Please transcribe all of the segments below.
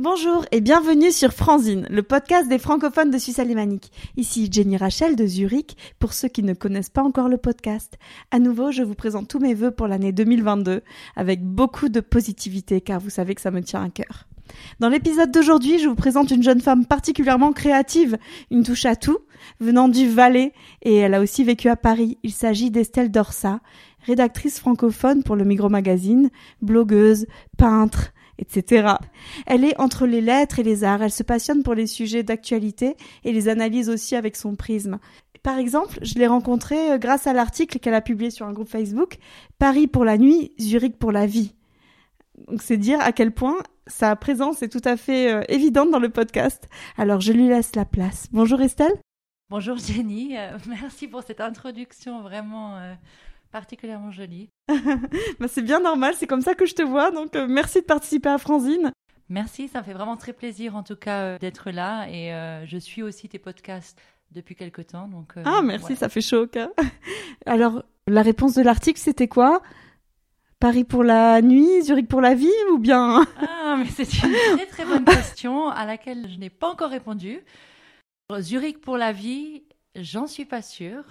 Bonjour et bienvenue sur Franzine, le podcast des francophones de Suisse alémanique. Ici Jenny Rachel de Zurich, pour ceux qui ne connaissent pas encore le podcast. À nouveau, je vous présente tous mes vœux pour l'année 2022, avec beaucoup de positivité, car vous savez que ça me tient à cœur. Dans l'épisode d'aujourd'hui, je vous présente une jeune femme particulièrement créative, une touche à tout, venant du Valais, et elle a aussi vécu à Paris. Il s'agit d'Estelle Dorsa, rédactrice francophone pour le Migros Magazine, blogueuse, peintre, etc. Elle est entre les lettres et les arts, elle se passionne pour les sujets d'actualité et les analyse aussi avec son prisme. Par exemple, je l'ai rencontrée euh, grâce à l'article qu'elle a publié sur un groupe Facebook, Paris pour la nuit, Zurich pour la vie. Donc c'est dire à quel point sa présence est tout à fait euh, évidente dans le podcast. Alors je lui laisse la place. Bonjour Estelle. Bonjour Jenny, euh, merci pour cette introduction vraiment particulièrement jolie. bah, c'est bien normal, c'est comme ça que je te vois, donc euh, merci de participer à Franzine. Merci, ça me fait vraiment très plaisir en tout cas euh, d'être là et euh, je suis aussi tes podcasts depuis quelque temps. Donc, ah merci, ça fait chaud Alors, la réponse de l'article, c'était quoi? Paris pour la nuit, Zurich pour la vie ou bien Ah, mais c'est une très très bonne question à laquelle je n'ai pas encore répondu. Zurich pour la vie, j'en suis pas sûre.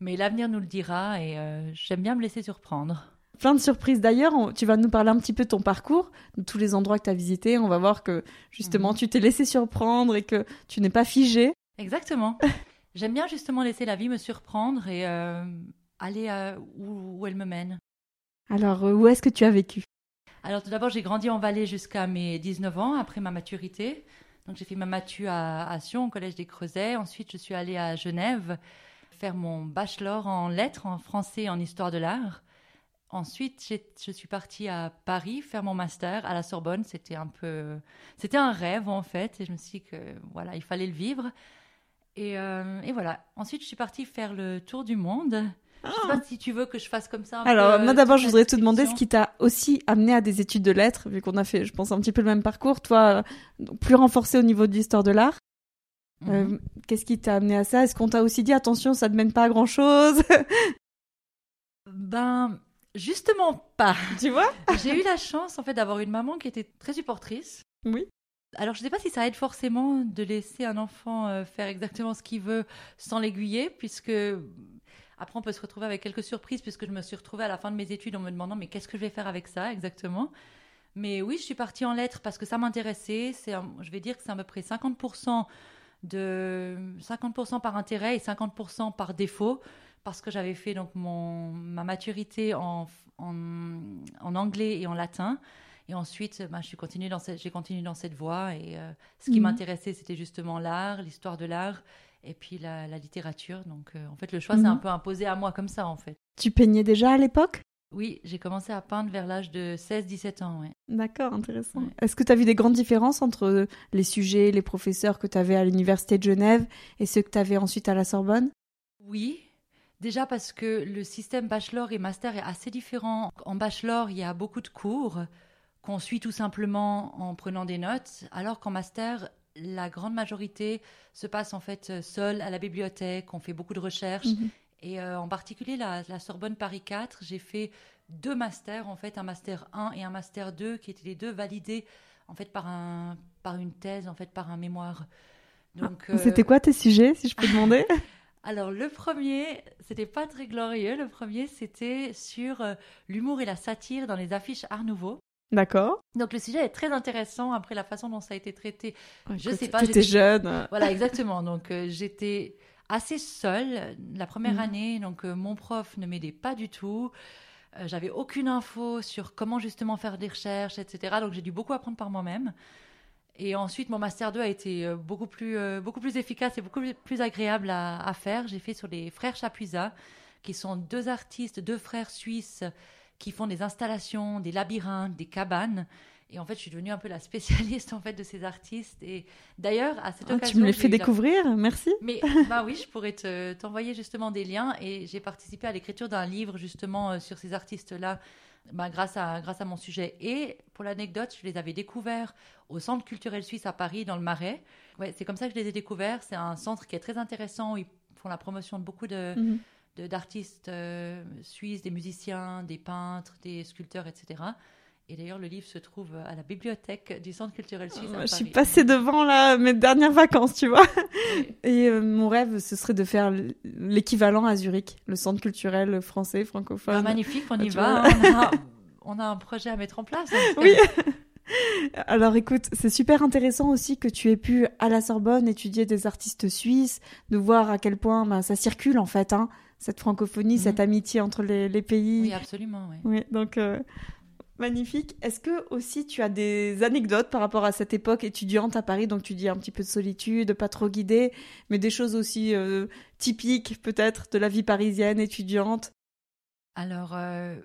Mais l'avenir nous le dira et euh, j'aime bien me laisser surprendre. Plein de surprises d'ailleurs. Tu vas nous parler un petit peu de ton parcours, de tous les endroits que tu as visités. On va voir que justement mhm. tu t'es laissé surprendre et que tu n'es pas figé. Exactement. J'aime bien justement laisser la vie me surprendre et euh, aller où, elle me mène. Alors, euh, où est-ce que tu as vécu? Alors, tout d'abord, j'ai grandi en Valais jusqu'à mes 19 ans, après ma maturité. Donc, j'ai fait ma matu à, à Sion, au Collège des Creusets. Ensuite, je suis allée à Genève faire mon bachelor en lettres, en français en histoire de l'art. Ensuite, je suis partie à Paris faire mon master à la Sorbonne. C'était un peu, c'était un rêve en fait, et je me suis dit que voilà, il fallait le vivre. Et, euh, et voilà. Ensuite, je suis partie faire le tour du monde. Je sais pas ah. si tu veux que je fasse comme ça. Alors, moi d'abord, je voudrais te demander ce qui t'a aussi amené à des études de lettres, vu qu'on a fait, je pense, un petit peu le même parcours. Toi, plus renforcé au niveau de l'histoire de l'art. Euh, mhm. Qu'est-ce qui t'a amené à ça? Est-ce qu'on t'a aussi dit attention, ça ne mène pas à grand chose Ben, justement pas. Tu vois? J'ai eu la chance en fait d'avoir une maman qui était très supportrice. Oui. Alors je ne sais pas si ça aide forcément de laisser un enfant euh, faire exactement ce qu'il veut sans l'aiguiller, puisque après on peut se retrouver avec quelques surprises, puisque je me suis retrouvée à la fin de mes études en me demandant mais qu'est-ce que je vais faire avec ça exactement? Mais oui, je suis partie en lettres parce que ça m'intéressait. C'est, je vais dire que c'est à peu près 50% de 50% par intérêt et 50% par défaut parce que j'avais fait donc mon, ma maturité en, en, anglais et en latin. Et ensuite, bah, j'ai continué dans cette, j'ai continué dans cette voie. Et euh, ce qui mhm. m'intéressait, c'était justement l'art, l'histoire de l'art, et puis la, littérature. Donc, euh, en fait, le choix s'est mhm. un peu imposé à moi comme ça, en fait. Tu peignais déjà à l'époque? Oui, j'ai commencé à peindre vers l'âge de 16-17 ans. Ouais. D'accord, intéressant. Est-ce que tu as vu des grandes différences entre les sujets, les professeurs que tu avais à l'Université de Genève et ceux que tu avais ensuite à la Sorbonne? Oui. Déjà parce que le système bachelor et master est assez différent. En bachelor, il y a beaucoup de cours qu'on suit tout simplement en prenant des notes, alors qu'en master, la grande majorité se passe en fait seule à la bibliothèque, on fait beaucoup de recherches mhm. Et euh, en particulier, la, Sorbonne Paris 4, j'ai fait deux masters, en fait, un master 1 et un master 2, qui étaient les deux validés, en fait, par, un, par une thèse, en fait, par un mémoire. Donc, ah, C'était quoi tes sujets, si je peux demander Alors, le premier, c'était pas très glorieux. Le premier, c'était sur euh, l'humour et la satire dans les affiches Art Nouveau. D'accord. Donc le sujet est très intéressant après la façon dont ça a été traité. je sais pas. J'étais jeune. Voilà, exactement. Donc euh, j'étais assez seule la première mhm. année. Donc, euh, mon prof ne m'aidait pas du tout. Euh, j'avais aucune info sur comment justement faire des recherches, etc. Donc, j'ai dû beaucoup apprendre par moi-même. Et ensuite, mon master 2 a été euh, beaucoup plus, beaucoup plus efficace et beaucoup plus agréable à, à faire. J'ai fait sur les frères Chapuisat, qui sont deux artistes, deux frères suisses qui font des installations, des labyrinthes, des cabanes. Et en fait, je suis devenue un peu la spécialiste en fait de ces artistes. Et d'ailleurs, à cette occasion, ah, tu me les fais découvrir, merci. Mais bah oui, je pourrais te, t'envoyer justement des liens. Et j'ai participé à l'écriture d'un livre justement euh, sur ces artistes-là. Bah, grâce, à, grâce à mon sujet. Et pour l'anecdote, je les avais découverts au Centre culturel suisse à Paris, dans le Marais. Ouais, c'est comme ça que je les ai découverts. C'est un centre qui est très intéressant. Où ils font la promotion de beaucoup de, mhm. d'artistes euh, suisses, des musiciens, des peintres, des sculpteurs, etc. Et d'ailleurs, le livre se trouve à la bibliothèque du Centre culturel suisse. je suis passée devant là mes dernières vacances, tu vois. Et euh, mon rêve, ce serait de faire l'équivalent à Zurich, le Centre culturel français francophone. Ah, magnifique, on y va. Hein. On, a, un projet à mettre en place. oui. Alors écoute, c'est super intéressant aussi que tu aies pu à la Sorbonne étudier des artistes suisses, de voir à quel point bah, ça circule en fait, hein, cette francophonie, cette mhm. amitié entre les, pays. Oui, absolument. Oui, oui donc euh, magnifique. Est-ce que aussi tu as des anecdotes par rapport à cette époque étudiante à Paris? Donc tu dis un petit peu de solitude, pas trop guidée, mais des choses aussi euh, typiques peut-être de la vie parisienne étudiante? Alors, euh,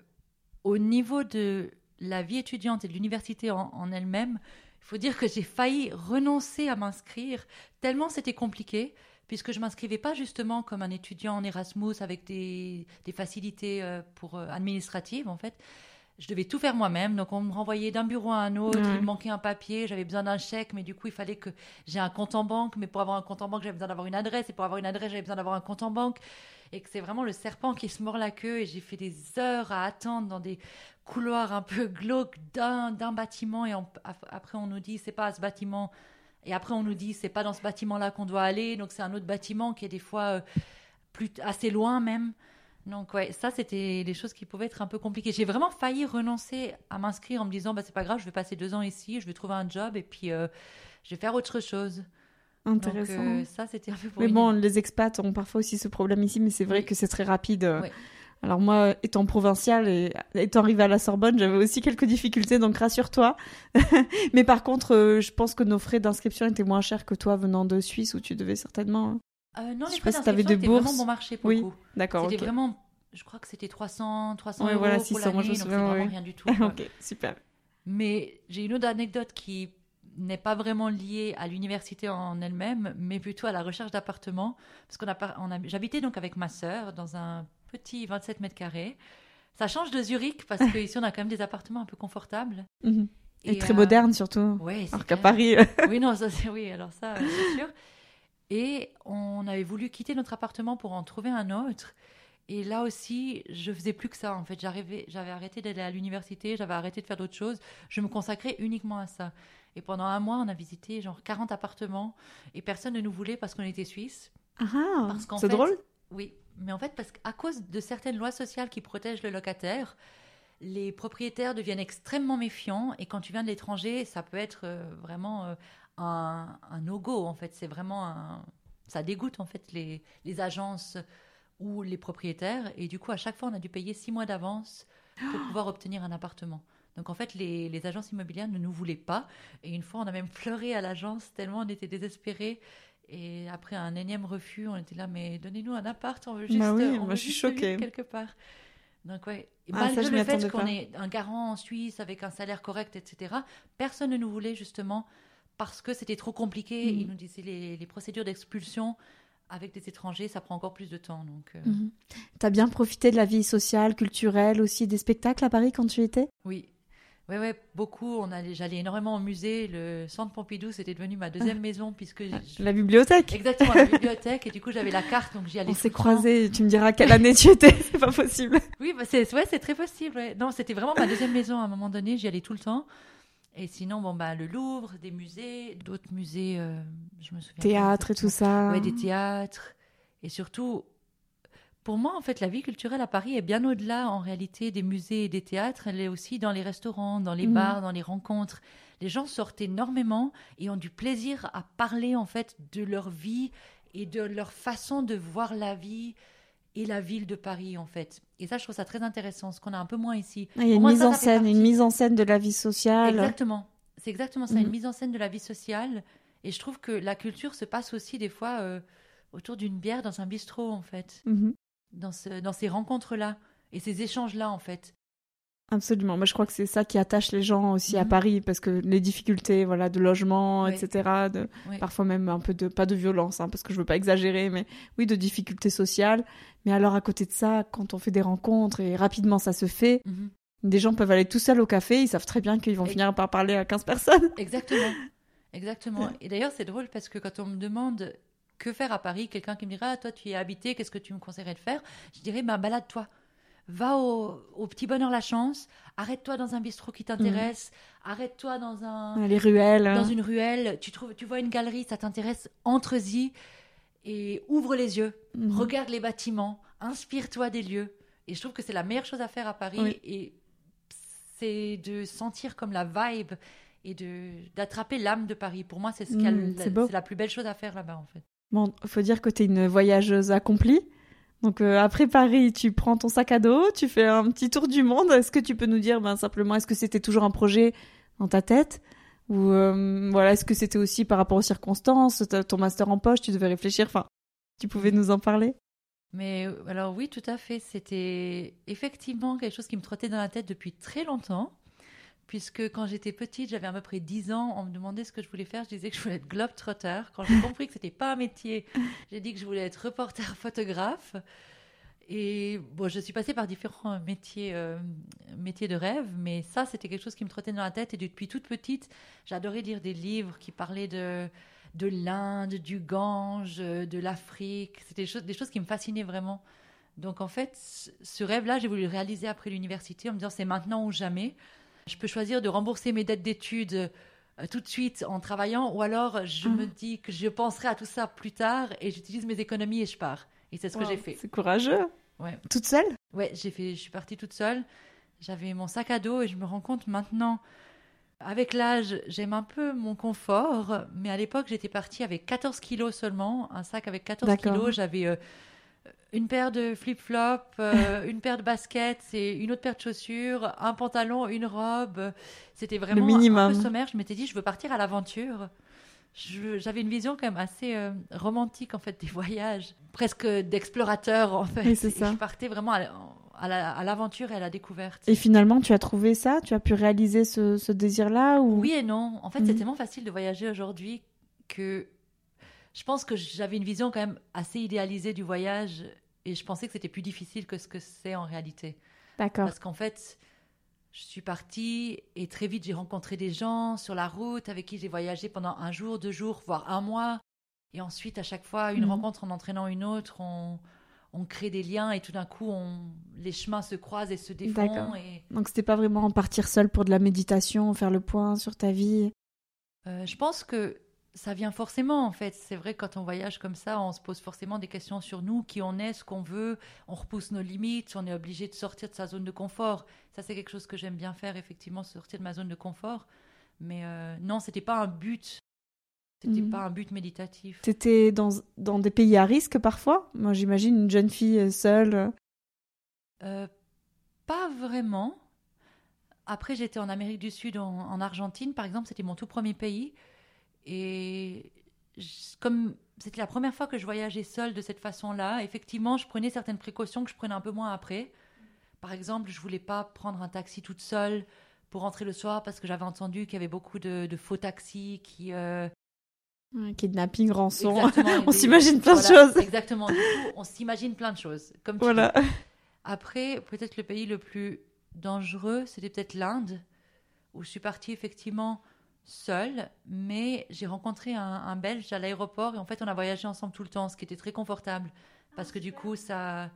au niveau de la vie étudiante et de l'université en, elle-même, il faut dire que j'ai failli renoncer à m'inscrire tellement c'était compliqué puisque je m'inscrivais pas justement comme un étudiant en Erasmus avec des, facilités euh, pour administratives en fait. Je devais tout faire moi-même, donc on me renvoyait d'un bureau à un autre, il me manquait un papier, j'avais besoin d'un chèque, mais du coup il fallait que j'ai un compte en banque, mais pour avoir un compte en banque j'avais besoin d'avoir une adresse, et pour avoir une adresse j'avais besoin d'avoir un compte en banque, et que c'est vraiment le serpent qui se mord la queue, et j'ai fait des heures à attendre dans des couloir un peu glauque d'un, bâtiment. Et après on nous dit c'est pas à ce bâtiment. Et après on nous dit c'est pas dans ce bâtiment là qu'on doit aller. Donc c'est un autre bâtiment qui est des fois euh, plus assez loin même donc ouais ça c'était des choses qui pouvaient être un peu compliquées j'ai vraiment failli renoncer à m'inscrire en me disant bah c'est pas grave je vais passer deux ans ici je vais trouver un job et puis euh, je vais faire autre chose Intéressant. Donc, euh, ça, c'était un peu Mais bon, les expats ont parfois aussi ce problème ici, mais c'est vrai que c'est très rapide. Alors moi, étant provinciale et étant arrivée à la Sorbonne, j'avais aussi quelques difficultés, donc rassure-toi. Mais par contre, euh, je pense que nos frais d'inscription étaient moins chers que toi venant de Suisse, où tu devais certainement... Euh, non, les frais d'inscription étaient vraiment bon marché pour oui, d'accord. C'était vraiment, je crois que c'était 300, 300 euros voilà, 600, pour l'année, donc c'est vraiment rien du tout. ok, super. Mais j'ai une autre anecdote qui n'est pas vraiment liée à l'université en elle-même, mais plutôt à la recherche d'appartements. Parce qu'on a, on a j'habitais donc avec ma sœur dans un petit 27 mètres carrés. Ça change de Zurich parce qu'ici on a quand même des appartements un peu confortables. Mhm. Et, très modernes surtout. Oui, alors qu'à Paris. oui, non, ça c'est oui, alors ça, c'est sûr. Et on avait voulu quitter notre appartement pour en trouver un autre. Et là aussi, je faisais plus que ça. En fait, j'avais arrêté d'aller à l'université, j'avais arrêté de faire d'autres choses. Je me consacrais uniquement à ça. Et pendant un mois, on a visité genre 40 appartements et personne ne nous voulait parce qu'on était suisse. Ah, c'est drôle. Oui, mais en fait, parce qu'à cause de certaines lois sociales qui protègent le locataire, les propriétaires deviennent extrêmement méfiants et quand tu viens de l'étranger, ça peut être euh, vraiment euh, un, un no-go en fait. C'est vraiment un... ça dégoûte en fait les, les, agences ou les propriétaires et du coup à chaque fois on a dû payer six mois d'avance pour pouvoir obtenir un appartement. Donc en fait les, les agences immobilières ne nous voulaient pas et une fois on a même pleuré à l'agence tellement on était désespérés et après un énième refus, on était là, mais donnez-nous un appart, on veut juste, bah oui, on moi, je suis choquée. quelque part. Donc ouais, ah, malgré le fait qu'on est un garant en Suisse avec un salaire correct, etc., personne ne nous voulait justement parce que c'était trop compliqué. Mm. Ils nous disaient les, les procédures d'expulsion avec des étrangers, ça prend encore plus de temps. Donc, euh... Mm-hmm. T'as bien profité de la vie sociale, culturelle, aussi des spectacles à Paris quand tu étais? Oui, oui, ouais, beaucoup. On j'allais énormément au musée. Le centre Pompidou, c'était devenu ma deuxième ah. maison puisque ah, la bibliothèque. Exactement, la bibliothèque. Et du coup, j'avais la carte, donc j'y allais. On s'est croisés. Tu me diras quelle année tu étais. C'est pas possible. Oui, bah c'est ouais, c'est très possible. Non, c'était vraiment ma deuxième maison à un moment donné. J'y allais tout le temps. Et sinon, bon bah le Louvre, des musées, d'autres musées. Euh, je me souviens. Théâtre et tout ça. Ouais, des théâtres. Et surtout, pour moi, en fait, la vie culturelle à Paris est bien au-delà, en réalité, des musées et des théâtres. Elle est aussi dans les restaurants, dans les mhm. bars, dans les rencontres. Les gens sortent énormément et ont du plaisir à parler, en fait, de leur vie et de leur façon de voir la vie et la ville de Paris, en fait. Et ça, je trouve ça très intéressant, ce qu'on a un peu moins ici. Il y a une mise en scène, une mise en scène de la vie sociale. Exactement. C'est exactement ça, une mhm. mise en scène de la vie sociale. Et je trouve que la culture se passe aussi des fois euh, autour d'une bière dans un bistrot, en fait. Mhm dans, dans ces rencontres-là et ces échanges-là, en fait. Absolument. Moi, je crois que c'est ça qui attache les gens aussi à mhm. Paris, parce que les difficultés, voilà, de logement, etc., de, parfois même un peu de, pas de violence, hein, parce que je veux pas exagérer, mais oui, de difficultés sociales. Mais alors, à côté de ça, quand on fait des rencontres et rapidement ça se fait, mhm. des gens peuvent aller tout seuls au café, ils savent très bien qu'ils vont finir par parler à 15 personnes. Exactement. Exactement. Et d'ailleurs, c'est drôle parce que quand on me demande que faire à Paris Quelqu'un qui me dira, ah, toi tu y es habité, qu'est-ce que tu me conseillerais de faire? Je dirais, ben balade-toi. Va au, au petit bonheur la chance, arrête-toi dans un bistrot qui t'intéresse, arrête-toi dans un Les ruelles. dans une ruelle, tu trouves tu vois une galerie, ça t'intéresse, entre-y et ouvre les yeux, Mhm. regarde les bâtiments, inspire-toi des lieux. Et je trouve que c'est la meilleure chose à faire à Paris Oui. et c'est de sentir comme la vibe et de d'attraper l'âme de Paris. Pour moi, c'est ce qu'il y a le- c'est beau. c'est la plus belle chose à faire là-bas en fait. Bon, faut dire que tu es une voyageuse accomplie. Donc euh, après Paris, tu prends ton sac à dos, tu fais un petit tour du monde. Est-ce que tu peux nous dire ben, simplement, est-ce que c'était toujours un projet dans ta tête? Ou euh, voilà, est-ce que c'était aussi par rapport aux circonstances, ton master en poche, tu devais réfléchir, enfin, tu pouvais nous en parler? Mais euh, alors oui, tout à fait. C'était effectivement quelque chose qui me trottait dans la tête depuis très longtemps. Puisque quand j'étais petite, j'avais à peu près 10 ans, on me demandait ce que je voulais faire. Je disais que je voulais être globetrotter. Quand j'ai compris que c'était pas un métier, j'ai dit que je voulais être reporter photographe. Et bon, je suis passée par différents métiers, euh, métiers de rêve, mais ça, c'était quelque chose qui me trottait dans la tête. Et depuis toute petite, j'adorais lire des livres qui parlaient de, de l'Inde, du Gange, de l'Afrique. C'était des choses, des choses qui me fascinaient vraiment. Donc en fait, ce- ce rêve-là, j'ai voulu le réaliser après l'université en me disant c'est maintenant ou jamais. Je peux choisir de rembourser mes dettes d'études euh, tout de suite en travaillant ou alors je Mhm. me dis que je penserai à tout ça plus tard et j'utilise mes économies et je pars. Et c'est ce que j'ai fait. C'est courageux. Ouais. Toute seule? Ouais, j'ai fait, je suis partie toute seule. J'avais mon sac à dos et je me rends compte maintenant, avec l'âge, j'aime un peu mon confort, mais à l'époque, j'étais partie avec 14 kilos seulement, un sac avec 14 D'accord. kilos. J'avais euh, une paire de flip-flops, euh, une paire de baskets et une autre paire de chaussures, un pantalon, une robe. C'était vraiment un minimum. peu sommaire. Je m'étais dit, je veux partir à l'aventure. J'avais une vision quand même assez euh, romantique en fait des voyages, presque d'explorateur en fait. Oui, c'est Et ça. je partais vraiment à, à la- à l'aventure et à la découverte. Et finalement, tu as trouvé ça? Tu as pu réaliser ce, ce désir-là ou... Oui et non. En fait, Mhm. c'est tellement facile de voyager aujourd'hui que je pense que j'avais une vision quand même assez idéalisée du voyage et je pensais que c'était plus difficile que ce que c'est en réalité. D'accord. Parce qu'en fait, je suis partie et très vite j'ai rencontré des gens sur la route avec qui j'ai voyagé pendant un jour, deux jours, voire un mois. Et ensuite, à chaque fois, une Mhm. rencontre en entraînant une autre, on, on crée des liens et tout d'un coup, on, les chemins se croisent et se défont. D'accord. Et, Donc c'était pas vraiment partir seule pour de la méditation, faire le point sur ta vie? Euh, je pense que ça vient forcément, en fait. C'est vrai, quand on voyage comme ça, on se pose forcément des questions sur nous, qui on est, ce qu'on veut, on repousse nos limites, on est obligé de sortir de sa zone de confort. Ça, c'est quelque chose que j'aime bien faire, effectivement, sortir de ma zone de confort. Mais euh, non, c'était pas un but. C'était Mhm. pas un but méditatif. T'étais dans, dans des pays à risque parfois? Moi j'imagine une jeune fille euh, seule. euh, Euh, pas vraiment. Après, j'étais en Amérique du Sud, en, en Argentine, par exemple, c'était mon tout premier pays. Et je- comme c'était la première fois que je voyageais seule de cette façon-là, effectivement, je prenais certaines précautions que je prenais un peu moins après. Par exemple, je voulais pas prendre un taxi toute seule pour rentrer le soir parce que j'avais entendu qu'il y avait beaucoup de, de faux taxis qui. euh, Kidnapping, rançon. exactement, On s'imagine plein de choses. Exactement. Du coup, on s'imagine plein de choses. Comme tu Voilà. dis. Après, peut-être le pays le plus dangereux, c'était peut-être l'Inde, où je suis partie effectivement seule, mais j'ai rencontré un, un Belge à l'aéroport et en fait on a voyagé ensemble tout le temps, ce qui était très confortable, parce que du coup ça,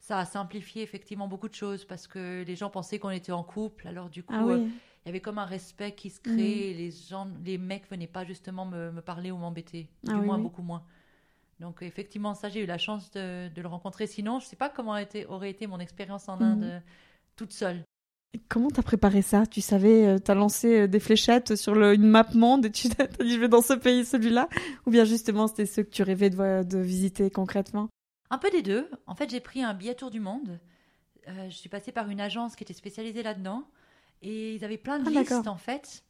ça a simplifié effectivement beaucoup de choses, parce que les gens pensaient qu'on était en couple, alors du coup Ah euh, il y avait comme un respect qui se créait, et les gens, les mecs venaient pas justement me, me parler ou m'embêter, Ah du oui, moins oui. beaucoup moins. Donc effectivement, ça j'ai eu la chance de, de le rencontrer. Sinon, je sais pas comment a été- aurait été mon expérience en. Inde euh, toute seule. Comment t'as préparé ça? Tu savais, euh, t'as lancé euh, des fléchettes sur le, une map monde et tu t'as dit je vais dans ce pays, celui-là? Ou bien justement c'était ceux que tu rêvais de, visiter concrètement? Un peu des deux. En fait, j'ai pris un billet tour du monde. Euh, je suis passée par une agence qui était spécialisée là-dedans. Et ils avaient plein de Ah, listes, en fait.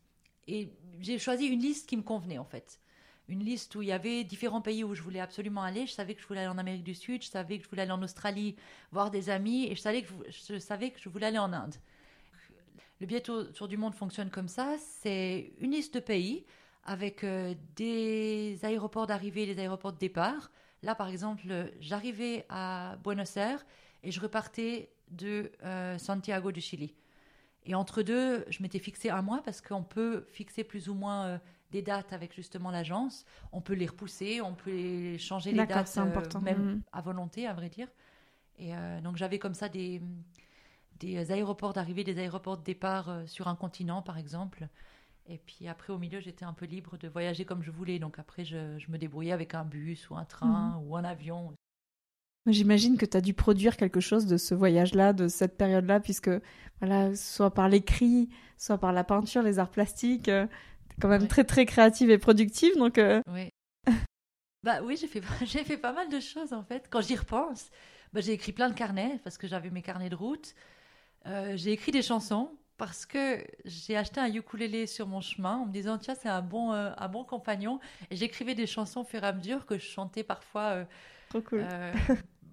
Et j'ai choisi une liste qui me convenait, en fait. Une liste où il y avait différents pays où je voulais absolument aller. Je savais que je voulais aller en Amérique du Sud, je savais que je voulais aller en Australie voir des amis, et je savais que je, je savais que je voulais aller en Inde. Le billet tour, du monde fonctionne comme ça. C'est une liste de pays avec euh, des aéroports d'arrivée et des aéroports de départ. Là, par exemple, j'arrivais à Buenos Aires et je repartais de euh, Santiago du Chili. Et entre deux, je m'étais fixé un mois parce qu'on peut fixer plus ou moins euh, des dates avec justement l'agence. On peut les repousser, on peut les changer les dates euh, même Mhm. à volonté, à vrai dire. Et donc j'avais comme ça des, des aéroports d'arrivée, des aéroports de départ euh, sur un continent, par exemple. Et puis après, au milieu, j'étais un peu libre de voyager comme je voulais. Donc après, je, je me débrouillais avec un bus ou un train Mhm. ou un avion. J'imagine que tu as dû produire quelque chose de ce voyage-là, de cette période-là, puisque, voilà, soit par l'écrit, soit par la peinture, les arts plastiques, tu es quand même Ouais. très, très créative et productive. Donc, euh, Oui. bah oui, j'ai fait, j'ai fait pas mal de choses en fait. Quand j'y repense, bah, j'ai écrit plein de carnets parce que j'avais mes carnets de route. Euh, j'ai écrit des chansons parce que j'ai acheté un ukulélé sur mon chemin en me disant tiens c'est un bon euh, un bon compagnon. Et j'écrivais des chansons au fur et à mesure que je chantais parfois euh, trop cool. euh,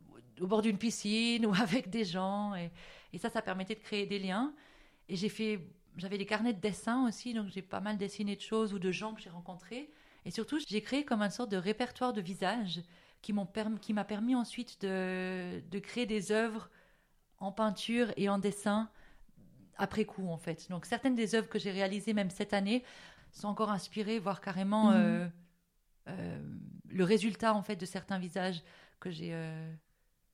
au bord d'une piscine ou avec des gens. Et, et ça ça permettait de créer des liens. Et j'ai fait j'avais des carnets de dessin aussi donc j'ai pas mal dessiné de choses ou de gens que j'ai rencontrés. Et surtout j'ai créé comme une sorte de répertoire de visages qui m'ont qui m'a permis ensuite de, de créer des œuvres en peinture et en dessin après coup en fait donc certaines des œuvres que j'ai réalisées même cette année sont encore inspirées voire carrément Mhm. euh, euh, le résultat en fait de certains visages que j'ai euh,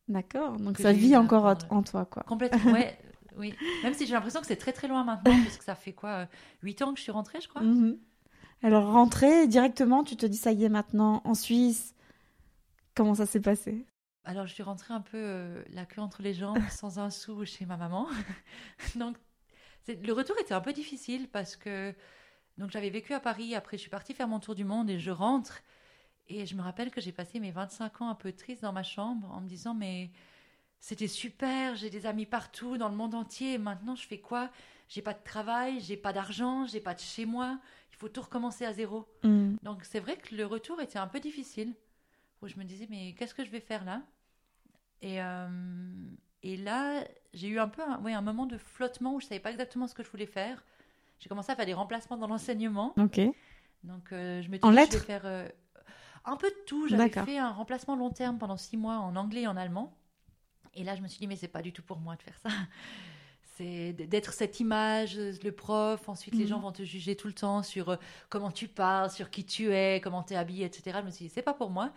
D'accord. Donc, ça vit encore en toi, quoi. complètement ouais oui même si j'ai l'impression que c'est très très loin maintenant parce que ça fait quoi huit ans que je suis rentrée je crois Mhm. Alors, rentrer directement, tu te dis, ça y est, maintenant, en Suisse. Comment ça s'est passé? Alors, je suis rentrée un peu euh, la queue entre les jambes, sans un sou chez ma maman. donc, le retour était un peu difficile parce que donc j'avais vécu à Paris. Après, je suis partie faire mon tour du monde et je rentre. Et je me rappelle que j'ai passé mes 25 ans un peu triste dans ma chambre en me disant mais c'était super, j'ai des amis partout dans le monde entier. Et maintenant, je fais quoi? J'ai pas de travail, j'ai pas d'argent, j'ai pas de chez moi. Il faut tout recommencer à zéro. Mhm. Donc c'est vrai que le retour était un peu difficile, où je me disais mais qu'est-ce que je vais faire là? Et, euh, et là j'ai eu un peu un, ouais, un moment de flottement où je savais pas exactement ce que je voulais faire. J'ai commencé à faire des remplacements dans l'enseignement, Ok. donc euh, je me En disais je lettres? vais faire euh, un peu de tout. J'avais fait un remplacement long terme pendant six mois en anglais et en allemand, et là je me suis dit mais c'est pas du tout pour moi de faire ça. C'est d'être cette image, le prof, ensuite les Mhm. gens vont te juger tout le temps sur comment tu parles, sur qui tu es, comment tu es habillé, etc. Je me suis dit, c'est pas pour moi.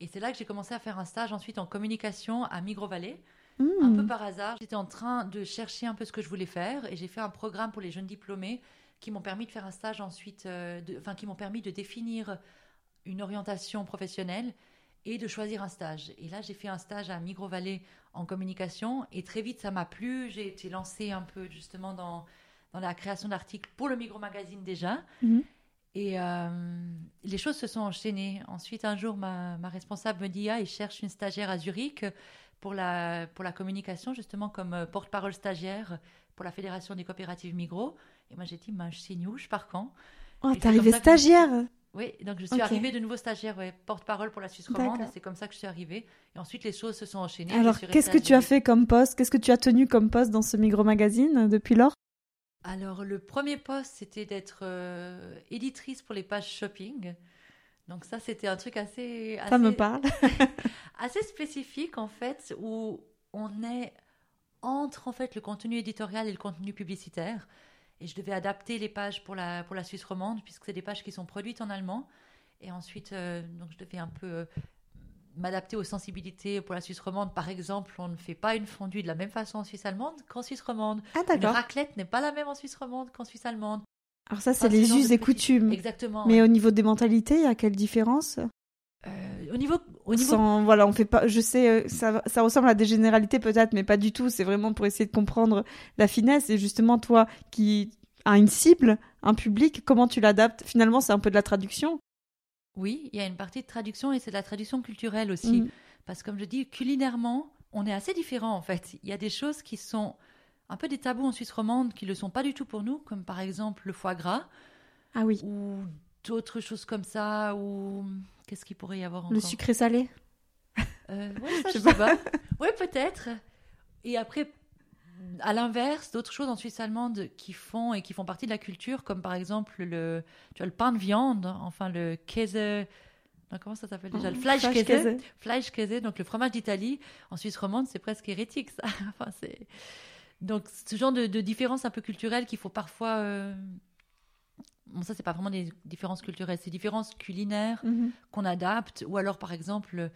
Et c'est là que j'ai commencé à faire un stage ensuite en communication à Migros Valley. Un peu par hasard, j'étais en train de chercher un peu ce que je voulais faire et j'ai fait un programme pour les jeunes diplômés qui m'ont permis de faire un stage ensuite, euh, de- enfin qui m'ont permis de définir une orientation professionnelle et de choisir un stage. Et là, j'ai fait un stage à Migros Valley en communication et très vite, ça m'a plu. J'ai été lancée un peu justement dans, dans la création d'articles pour le Migros Magazine déjà. Mhm. Et euh, les choses se sont enchaînées. Ensuite, un jour, ma, ma responsable me dit Ah, il cherche une stagiaire à Zurich pour la, pour la communication, justement comme euh, porte-parole stagiaire pour la Fédération des coopératives Migros. Et moi, j'ai dit bah, Je signe où Je pars quand? Oh, t'es arrivée que stagiaire Oui, donc je suis arrivée de nouveau stagiaire, ouais, porte-parole pour la Suisse romande. C'est comme ça que je suis arrivée. Et ensuite, les choses se sont enchaînées. Alors, qu'est-ce que tu as fait comme poste? Qu'est-ce que tu as tenu comme poste dans ce Migros Magazine depuis lors? Alors, le premier poste, c'était d'être euh, éditrice pour les pages shopping. Donc ça, c'était un truc assez... Ça me parle. assez spécifique en fait où on est entre en fait le contenu éditorial et le contenu publicitaire et je devais adapter les pages pour la pour la Suisse romande puisque c'est des pages qui sont produites en allemand et ensuite euh, donc je devais un peu euh, m'adapter aux sensibilités pour la Suisse romande par exemple on ne fait pas une fondue de la même façon en Suisse allemande qu'en Suisse romande Ah, une d'accord. raclette n'est pas la même en Suisse romande qu'en Suisse allemande Alors, ça, c'est Enfin, les us et coutumes. exactement Mais ouais. au niveau des mentalités, il y a quelle différence? Euh, au niveau au niveau Sans, voilà, on fait pas. Je sais, euh, ça, ça ressemble à des généralités peut-être, mais pas du tout. C'est vraiment pour essayer de comprendre la finesse. Et justement, toi, qui as une cible, un public, comment tu l'adaptes? Finalement, c'est un peu de la traduction. Oui il y a une partie de traduction et c'est de la traduction culturelle aussi Mm. Parce que comme je dis, culinairement, on est assez différents en fait. Il y a des choses qui sont un peu des tabous en Suisse romande qui ne le sont pas du tout pour nous, comme par exemple le foie gras Ah oui. ou d'autres choses comme ça, ou qu'est-ce qu'il pourrait y avoir encore? Le sucré salé? Euh, ouais, ça, Je je sais sais pas. Oui, peut-être. Et après, à l'inverse, d'autres choses en Suisse allemande qui font et qui font partie de la culture, comme par exemple le, tu vois, le pain de viande, enfin le käse. non, comment ça s'appelle déjà? Le Fleischkäse. Fleischkäse. Donc le fromage d'Italie. En Suisse romande, c'est presque hérétique, ça. enfin, c'est... Donc, ce genre de, de différence un peu culturelle qu'il faut parfois. euh, Bon, ça, c'est pas vraiment des différences culturelles, c'est des différences culinaires Mhm. qu'on adapte. Ou alors, par exemple,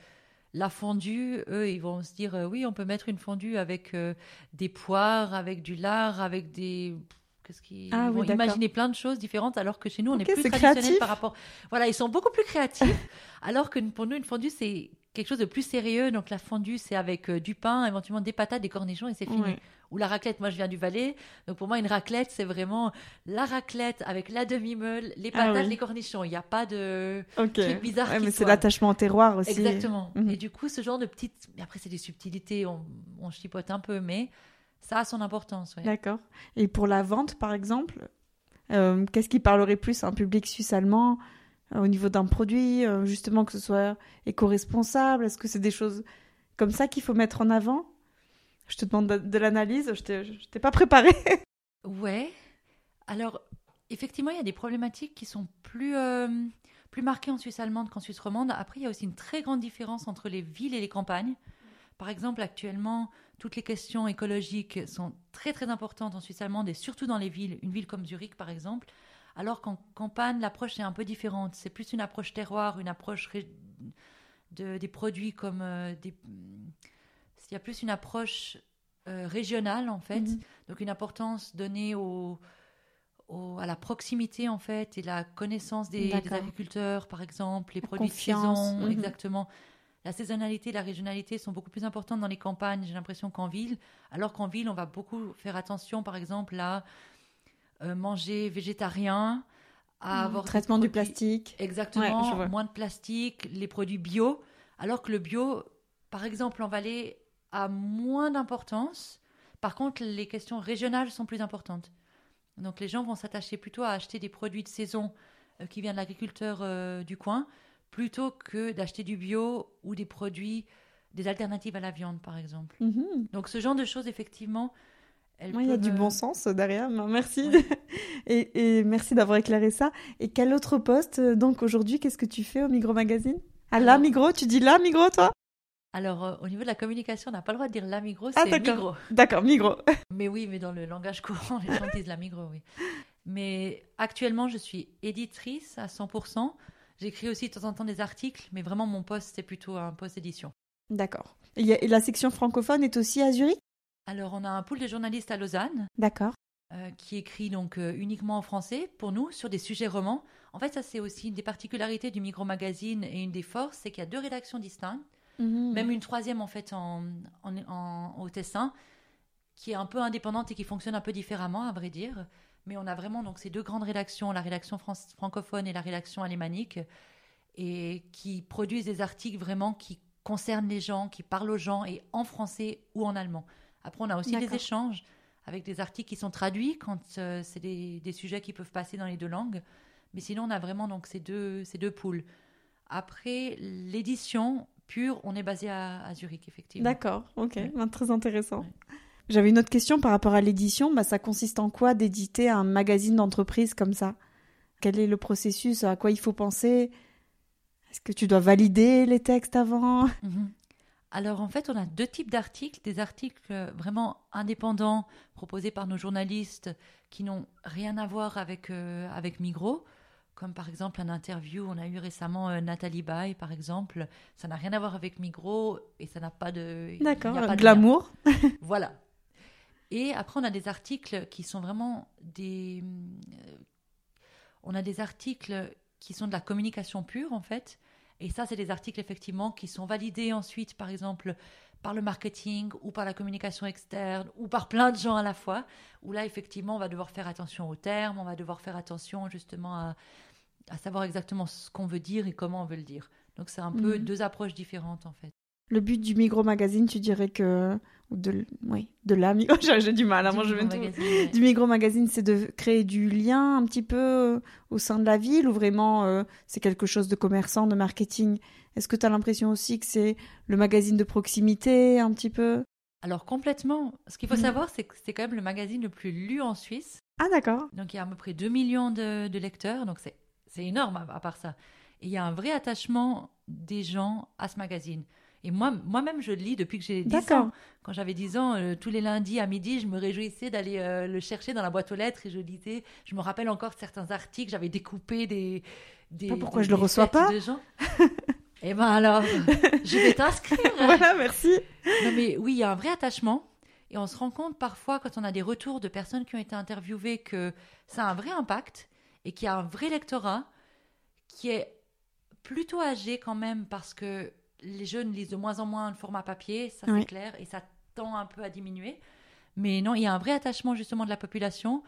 La fondue, eux, ils vont se dire euh, oui, on peut mettre une fondue avec euh, des poires, avec du lard, avec des qu'est-ce qu'ils Ah oui, vont imaginer plein de choses différentes, alors que chez nous, on est plus traditionnel par rapport. Voilà, ils sont beaucoup plus créatifs, alors que pour nous, une fondue, c'est quelque chose de plus sérieux. Donc la fondue, c'est avec euh, du pain, éventuellement des patates, des cornichons, et c'est fini. Ouais. Ou la raclette, moi je viens du Valais, donc pour moi une raclette c'est vraiment la raclette avec la demi-meule, les Ah patates, oui. les cornichons. Il n'y a pas de Ok. truc bizarre Ouais, mais c'est l'attachement au terroir aussi. Exactement. Mhm. Et du coup, ce genre de petites. Mais après, c'est des subtilités, on, on chipote un peu, mais ça a son importance. ouais. D'accord. Et pour la vente, par exemple, euh, qu'est-ce qui parlerait plus à un public suisse-allemand? Au niveau d'un produit, euh, justement que ce soit éco-responsable Est-ce que c'est des choses comme ça qu'il faut mettre en avant? Je te demande de, l'analyse, je je t'ai pas préparé. Ouais. Alors, effectivement, il y a des problématiques qui sont plus, euh, plus marquées en Suisse allemande qu'en Suisse romande. Après, il y a aussi une très grande différence entre les villes et les campagnes. Par exemple, actuellement, toutes les questions écologiques sont très très importantes en Suisse allemande et surtout dans les villes, une ville comme Zurich par exemple, alors qu'en campagne, l'approche est un peu différente. C'est plus une approche terroir, une approche de, des produits comme euh, des... Il y a plus une approche euh, régionale en fait, Mhm. donc une importance donnée au, au- à la proximité en fait et la connaissance des, agriculteurs par exemple, les La produits confiance, de saison, mhm. exactement. La saisonnalité, la régionalité sont beaucoup plus importantes dans les campagnes, j'ai l'impression qu'en ville, alors qu'en ville, on va beaucoup faire attention, par exemple, à manger végétarien, à avoir des Mmh. Traitement du plastique. Exactement, Ouais, moins de plastique, les produits bio, alors que le bio, par exemple, en Valais, a moins d'importance. Par contre, les questions régionales sont plus importantes. Donc les gens vont s'attacher plutôt à acheter des produits de saison euh, qui viennent de l'agriculteur euh, du coin, plutôt que d'acheter du bio ou des produits, des alternatives à la viande, par exemple. Mhm. Donc ce genre de choses, effectivement, elles Ouais, il y a du euh, bon sens derrière. Merci. Ouais. et, et merci d'avoir éclairé ça. Et quel autre poste, euh, donc aujourd'hui, qu'est-ce que tu fais au Migros Magazine? Ah, la Migros Tu dis la Migros, toi? Alors, euh, au niveau de la communication, on n'a pas le droit de dire la Migros, Ah, c'est d'accord. Migros. D'accord, Migros. Mais oui, mais dans le langage courant, les gens disent la Migros, oui. Mais actuellement, je suis éditrice à 100%. J'écris aussi de temps en temps des articles, mais vraiment, mon poste, c'est plutôt un poste édition. D'accord. Et la section francophone est aussi à Zurich? Alors, on a un pool de journalistes à Lausanne D'accord. euh, qui écrit donc euh, uniquement en français pour nous sur des sujets romans. En fait, ça, c'est aussi une des particularités du Migros Magazine et une des forces, c'est qu'il y a deux rédactions distinctes. Mhm. même une troisième en fait en, en, en- au Tessin, qui est un peu indépendante et qui fonctionne un peu différemment, à vrai dire. Mais on a vraiment donc ces deux grandes rédactions, la rédaction fran- francophone et la rédaction alémanique, et qui produisent des articles vraiment qui concernent les gens, qui parlent aux gens, et en français ou en allemand. Après, on a aussi des échanges avec des articles qui sont traduits quand euh, c'est des, des sujets qui peuvent passer dans les deux langues. Mais sinon, on a vraiment donc ces deux, ces deux poules. Après, l'édition pure, on est basé à, à Zurich, effectivement. D'accord, ok, Ouais. Ben, très intéressant. Ouais. J'avais une autre question par rapport à l'édition. Bah, ça consiste en quoi d'éditer un magazine d'entreprise comme ça? Quel est le processus? À quoi il faut penser? Est-ce que tu dois valider les textes avant? Mhm. Alors en fait, on a deux types d'articles, des articles euh, vraiment indépendants proposés par nos journalistes qui n'ont rien à voir avec euh, avec Migros, comme par exemple un interview, on a eu récemment euh, Nathalie Baye par exemple, ça n'a rien à voir avec Migros et ça n'a pas de D'accord, pas de lien. glamour. Voilà. Et après, on a des articles qui sont vraiment des. euh, On a des articles qui sont de la communication pure, en fait. Et ça, c'est des articles, effectivement, qui sont validés ensuite, par exemple, par le marketing ou par la communication externe ou par plein de gens à la fois. Où là, effectivement, on va devoir faire attention aux termes, on va devoir faire attention justement à, à savoir exactement ce qu'on veut dire et comment on veut le dire. Donc, c'est un peu Mhm. deux approches différentes, en fait. Le but du Migros Magazine, tu dirais que. Ou De, oui, de la Migros. J'ai du mal, hein, moi je de- magazine, ouais. Du Migros Magazine, c'est de créer du lien un petit peu euh, au sein de la ville ou vraiment euh, c'est quelque chose de commerçant, de marketing? Est-ce que tu as l'impression aussi que c'est le magazine de proximité un petit peu? Alors complètement. Ce qu'il faut Mhm. savoir, c'est que c'est quand même le magazine le plus lu en Suisse. Ah d'accord. Donc il y a à peu près 2 millions de, de lecteurs, donc c'est c'est énorme à, à part ça. Et il y a un vrai attachement des gens à ce magazine. Et moi, moi-même, je le lis depuis que j'ai 10 D'accord. ans. Quand j'avais 10 ans, euh, tous les lundis à midi, je me réjouissais d'aller euh, le chercher dans la boîte aux lettres et je lisais. Je me rappelle encore certains articles, j'avais découpé des... des Pas pourquoi des- je le reçois pas. de gens. Eh ben alors, je vais t'inscrire. voilà, merci. Non mais oui, il y a un vrai attachement. Et on se rend compte parfois, quand on a des retours de personnes qui ont été interviewées, que ça a un vrai impact et qu'il y a un vrai lectorat qui est plutôt âgé quand même parce que les jeunes lisent de moins en moins le format papier, ça Oui. c'est clair, et ça tend un peu à diminuer. Mais non, il y a un vrai attachement justement de la population,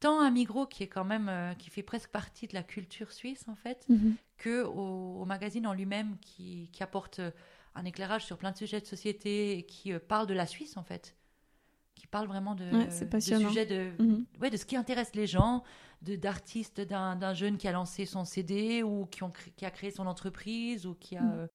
tant à Migros qui est quand même, euh, qui fait presque partie de la culture suisse en fait, Mhm. que au, au magazine en lui-même qui, qui apporte euh, un éclairage sur plein de sujets de société et qui euh, parle de la Suisse en fait, qui parle vraiment de, Ouais, de passionnant. sujets de, Mhm. ouais, de ce qui intéresse les gens, de d'artistes d'un d'un jeune qui a lancé son CD ou qui, ont qui a créé son entreprise ou qui a Mhm. euh,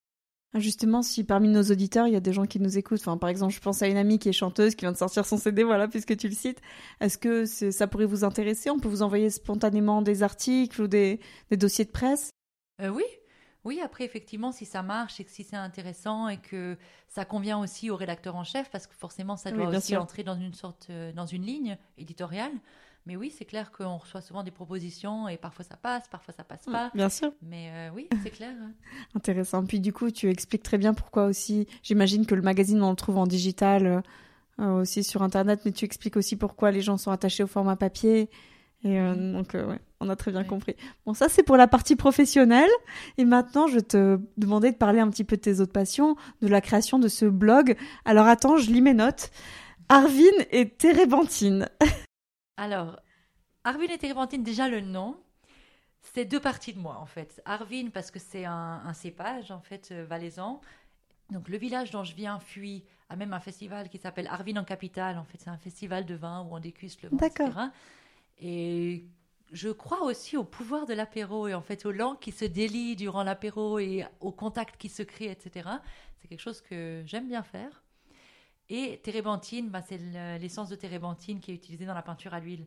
Justement, si parmi nos auditeurs, il y a des gens qui nous écoutent, enfin, par exemple, je pense à une amie qui est chanteuse, qui vient de sortir son CD, voilà, puisque tu le cites, est-ce que ça pourrait vous intéresser? On peut vous envoyer spontanément des articles ou des, des dossiers de presse? Euh, oui, oui. Après, effectivement, si ça marche et que si c'est intéressant et que ça convient aussi au rédacteur en chef, parce que forcément, ça doit aussi sûr. entrer dans une sorte, euh, dans une ligne éditoriale. Mais oui, c'est clair qu'on reçoit souvent des propositions et parfois ça passe, parfois ça passe pas. Bien sûr. Mais euh, oui, c'est clair. Intéressant. Puis du coup, tu expliques très bien pourquoi aussi. J'imagine que le magazine, on le trouve en digital euh, euh, aussi sur Internet, mais tu expliques aussi pourquoi les gens sont attachés au format papier. Et euh, donc, ouais, on a très bien compris. Bon, ça, c'est pour la partie professionnelle. Et maintenant, je vais te demander de parler un petit peu de tes autres passions, de la création de ce blog. Alors, attends, je lis mes notes. Arvin et Térébenthine. Alors, Arvin et Térébenthine, déjà le nom, c'est deux parties de moi en fait. Arvin parce que c'est un, un cépage en fait euh, valaisan. Donc le village dont je viens fuit à même un festival qui s'appelle Arvin en capitale. En fait, c'est un festival de vin où on déguste le vin, D'accord. etc. Et je crois aussi au pouvoir de l'apéro et en fait aux langues qui se délient durant l'apéro et au contact qui se crée, etc. C'est quelque chose que j'aime bien faire. Et térébenthine, bah, c'est le- l'essence de térébenthine qui est utilisée dans la peinture à l'huile.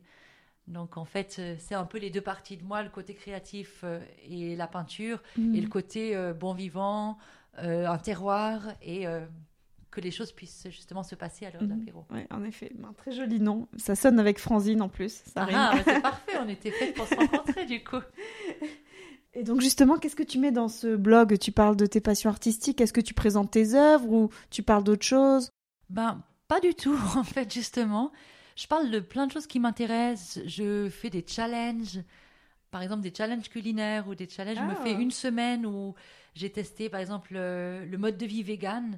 Donc en fait, euh, c'est un peu les deux parties de moi, le côté créatif euh, et la peinture, et le côté euh, bon vivant, euh, un terroir, et euh, que les choses puissent justement se passer à l'heure Mhm. d'apéro. Ouais, en effet, un très joli nom. Ça sonne avec Franzine en plus. Ça Ah, ah, bah, c'est parfait, on était fait pour se rencontrer du coup. Et donc justement, qu'est-ce que tu mets dans ce blog? Tu parles de tes passions artistiques Est-ce que tu présentes tes œuvres ou tu parles d'autre chose? Ben, pas du tout, en fait, justement. Je parle de plein de choses qui m'intéressent. Je fais des challenges, par exemple des challenges culinaires ou des challenges. Je me Ah. fais une semaine où j'ai testé, par exemple, le, le mode de vie vegan.